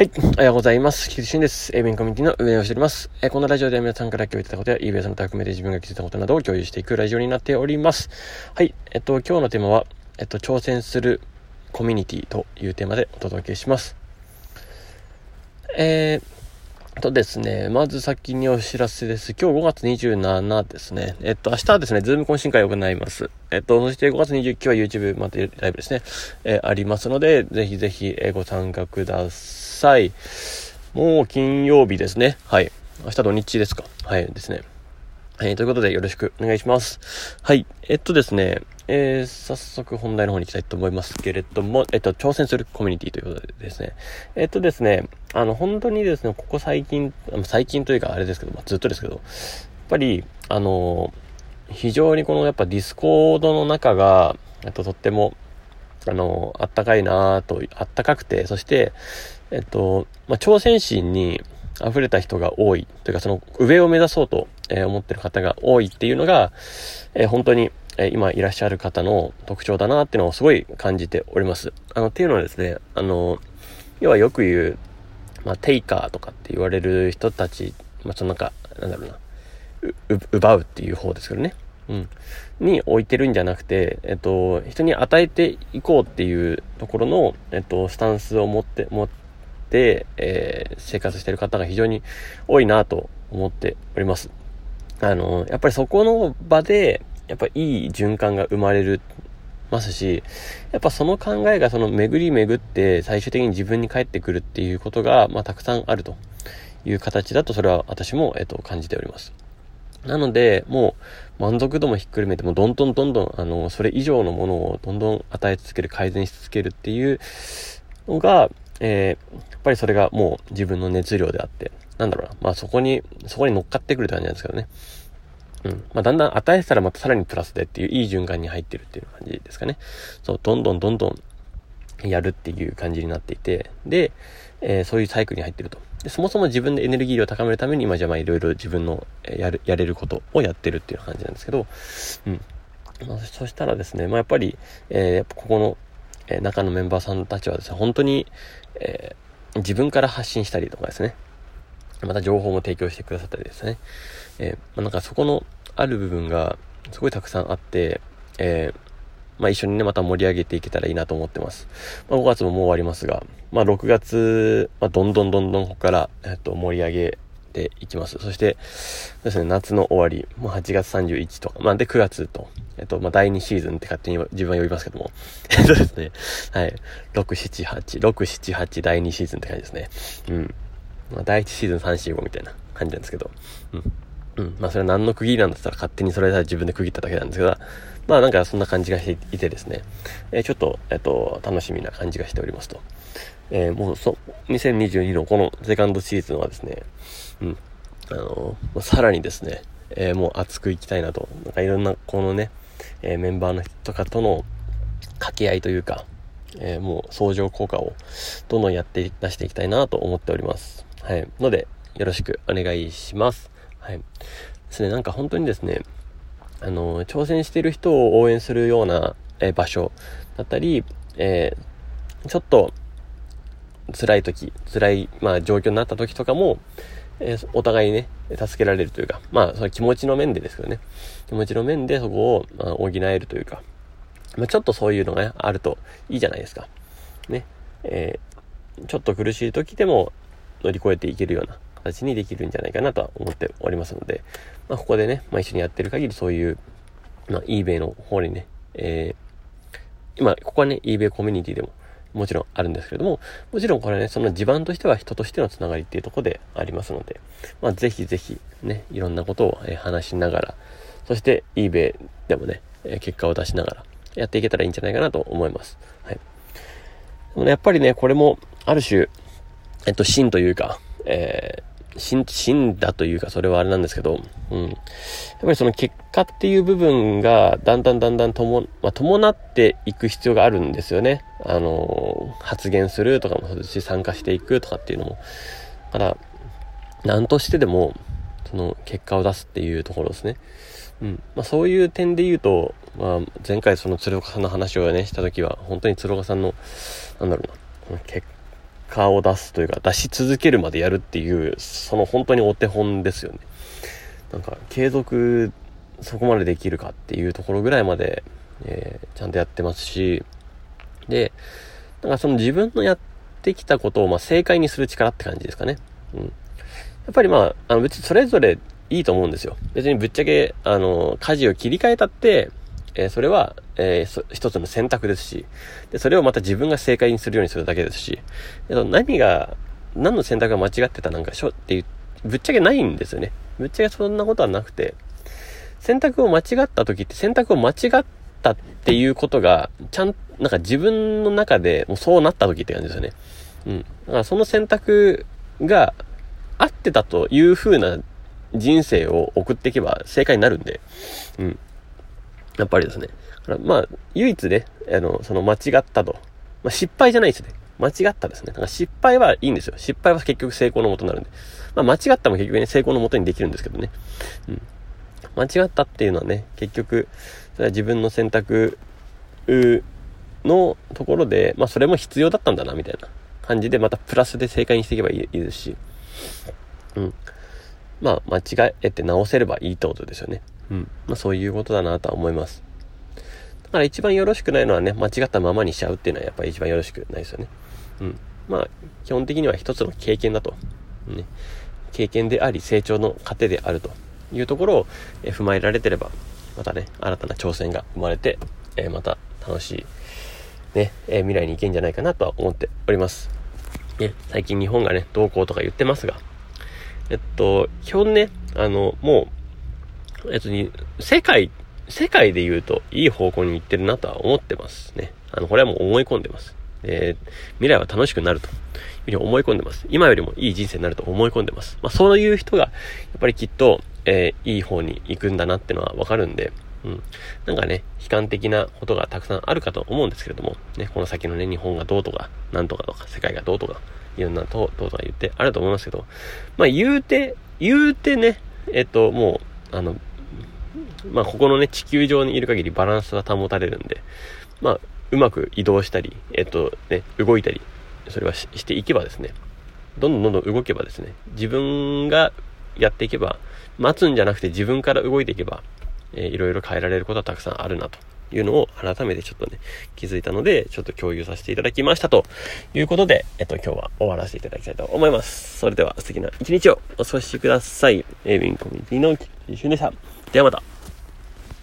はい。おはようございます。菊池俊です。 eBay コミュニティの運営をしております。えー、このラジオでは皆さんから共有いただいたことや、eBay さんの含めて自分が気づいたことなどを共有していくラジオになっております。はい。えっと、今日のテーマは、えっと、挑戦するコミュニティというテーマでお届けします。えー、とですね、まず先にお知らせです。今日5月27ですね。えっと、明日はですね、 Zoom 懇親会を行います。えっと、そして5月29日は YouTube またライブですね、えー、ありますので、ぜひぜひ、ご参加ください。もう金曜日ですね。はい。明日土日ですか。はいですね。はい、ということでよろしくお願いします。はい。えっとですね、えー、早速本題の方に行きたいと思いますけれども、えっと、挑戦するコミュニティということでですね。えっとですね、あの、本当にですね、ここ最近、最近というかあれですけど、まあ、ずっとですけど、やっぱり、あの、非常にこのやっぱ Discord の中が、えっと、とっても、あの、あったかいなと、あったかくて、そして、えっと、まあ、挑戦心に溢れた人が多い、というかその上を目指そうとえ、思ってる方が多いっていうのが、え、本当に、え、今いらっしゃる方の特徴だなっていうのをすごい感じております。あの、っていうのはですね、あの、要はよく言う、まあ、テイカーとかって言われる人たち、まあ、そのなんか、なんだろうな、奪うっていう方ですけどね。うん。に置いてるんじゃなくて、えっと、人に与えていこうっていうところの、えっと、スタンスを持って、持って、えー、生活してる方が非常に多いなと思っております。あの、やっぱりそこの場で、やっぱいい循環が生まれる、ますし、やっぱその考えがその巡り巡って最終的に自分に返ってくるっていうことが、まあたくさんあるという形だとそれは私も、えっと、感じております。なので、もう満足度もひっくるめて、もうどんどんどんどん、あの、それ以上のものをどんどん与え続ける、改善し続けるっていうのが、えー、やっぱりそれがもう自分の熱量であって、なんだろうな、まあそこに、そこに乗っかってくるって感じなんですけどね。うん。まあだんだん与えたらまたさらにプラスでっていういい循環に入ってるっていう感じですかね。そう、どんどんどんどんやるっていう感じになっていて、で、えー、そういうサイクルに入ってると。で、そもそも自分でエネルギーを高めるために今じゃまあいろいろ自分のやる、やれることをやってるっていう感じなんですけど、うん。まあ、そしたらですね、まあやっぱり、えー、やっぱここの、えー、中のメンバーさんたちはですね、本当に、えー、自分から発信したりとかですね、また情報も提供してくださったりですね。え、まあ、なんかそこのある部分がすごいたくさんあって、え、まあ一緒にね、また盛り上げていけたらいいなと思ってます。まあ5月ももう終わりますが、まあ6月、まあどんどんどんどんここから、えっと、盛り上げていきます。そして、ですね、夏の終わり、もう8月31とか、まあで9月と、えっと、まあ第2シーズンって勝手に自分は呼びますけども、えっとですね、はい、6、7、8、6、7、8第2シーズンって感じですね。うん。まあ、第1シーズン3、4、5みたいな感じなんですけど、うん。うん。まあ、それは何の区切りなんだったら勝手にそれで自分で区切っただけなんですが、まあ、なんかそんな感じがしていてですね、えー、ちょっと、えっ、と、楽しみな感じがしておりますと。えー、もう、そ、2022のこのセカンドシーズンはですね、うん。あのー、さらにですね、えー、もう熱くいきたいなと。なんかいろんな、このね、えー、メンバーの人とかとの掛け合いというか、えー、もう相乗効果をどんどんやって出していきたいなと思っております。はい。ので、よろしくお願いします。はい。ですね、なんか本当にですね、あの、挑戦してる人を応援するような、え場所だったり、え、ちょっと辛い時、辛い、まあ状況になった時とかも、えー、お互いにね、助けられるというか、まあ、その気持ちの面でですけどね、気持ちの面でそこを、まあ、補えるというか、まあ、ちょっとそういうのが、ね、あるといいじゃないですか。ね。えー、ちょっと苦しい時でも乗り越えていけるような形にできるんじゃないかなとは思っておりますので、まあ、ここでね、まあ、一緒にやってる限りそういう、まあ、eBay の方にね、えー、今、ここはね、eBay コミュニティでももちろんあるんですけれども、もちろんこれね、その地盤としては人としてのつながりっていうとこでありますので、まあ、ぜひぜひね、いろんなことを、え話しながら、そして eBay でもね、え結果を出しながらやっていけたらいいんじゃないかなと思います。はい。でもね、やっぱりね、これもある種、えっと、芯というか、えー、死死んだというか、それはあれなんですけど、うん。やっぱりその結果っていう部分が、だんだんだんだんとも、まあ、伴っていく必要があるんですよね。あの、発言するとかもそうですし、参加していくとかっていうのも。だから、何としてでも、その結果を出すっていうところですね。うん。まあ、そういう点で言うと、まあ、前回その鶴岡さんの話をね、した時は、本当に鶴岡さんの、なんだろうな、結果顔を出すというか、出し続けるまでやるっていう、その本当にお手本ですよね。なんか、継続、そこまでできるかっていうところぐらいまで、えー、ちゃんとやってますし、で、なんかその自分のやってきたことを、ま、正解にする力って感じですかね。うん。やっぱりまあ、あの別にそれぞれいいと思うんですよ。別にぶっちゃけ、あの、舵を切り替えたって、えー、それは、えー、一つの選択ですし、で、それをまた自分が正解にするようにするだけですし、えっと何が、何の選択が間違ってたなんかしょっていう、ぶっちゃけないんですよね。ぶっちゃけそんなことはなくて、選択を間違った時って選択を間違ったっていうことが、ちゃん、なんか自分の中でもうそうなった時って感じですよね。うん。だからその選択が合ってたという風な人生を送っていけば正解になるんで、うん。やっぱりですね。まあ、唯一ね、あの、その間違ったと。まあ、失敗じゃないですね。間違ったですね。だから失敗はいいんですよ。失敗は結局成功のもとになるんで。まあ、間違ったも結局ね、成功のもとにできるんですけどね。うん。間違ったっていうのはね、結局、それは自分の選択のところで、まあ、それも必要だったんだな、みたいな感じで、またプラスで正解にしていけばいいですし、うん。まあ、間違えて直せればいいってことですよね。うん。まあ、そういうことだなとは思います。だから一番よろしくないのはね、間違ったままにしちゃうっていうのはやっぱり一番よろしくないですよね。うん。まあ、基本的には一つの経験だと。ね。経験であり、成長の糧であるというところを、踏まえられてれば、またね、新たな挑戦が生まれて、えー、また楽しい、ね、えー、未来に行けんじゃないかなとは思っております。ね、最近日本がね、どうこうとか言ってますが、えっと、基本ね、あの、もう、別に、世界、世界で言うと、いい方向に行ってるなとは思ってますね。あの、これはもう思い込んでます。えー、未来は楽しくなるというふうに思い込んでます。今よりもいい人生になると思い込んでます。まあ、そういう人が、やっぱりきっと、えー、いい方に行くんだなってのはわかるんで、うん。なんかね、悲観的なことがたくさんあるかと思うんですけれども、ね、この先のね、日本がどうとか、なんとかとか、世界がどうとか、いろんなと、どうとか言ってあると思いますけど、まあ言うて、言うてね、えっと、もう、あの、まあここのね、地球上にいる限りバランスは保たれるんで、まあ、うまく移動したり、えっとね、動いたり、それはしていけばですね、どんどんどんどん動けばですね、自分がやっていけば、待つんじゃなくて自分から動いていけば、えー、いろいろ変えられることはたくさんあるなというのを改めてちょっとね、気づいたので、ちょっと共有させていただきましたということで、えっと、今日は終わらせていただきたいと思います。それでは素敵な一日をお過ごしください。エイビンコミュニティの一瞬でした。ではまた。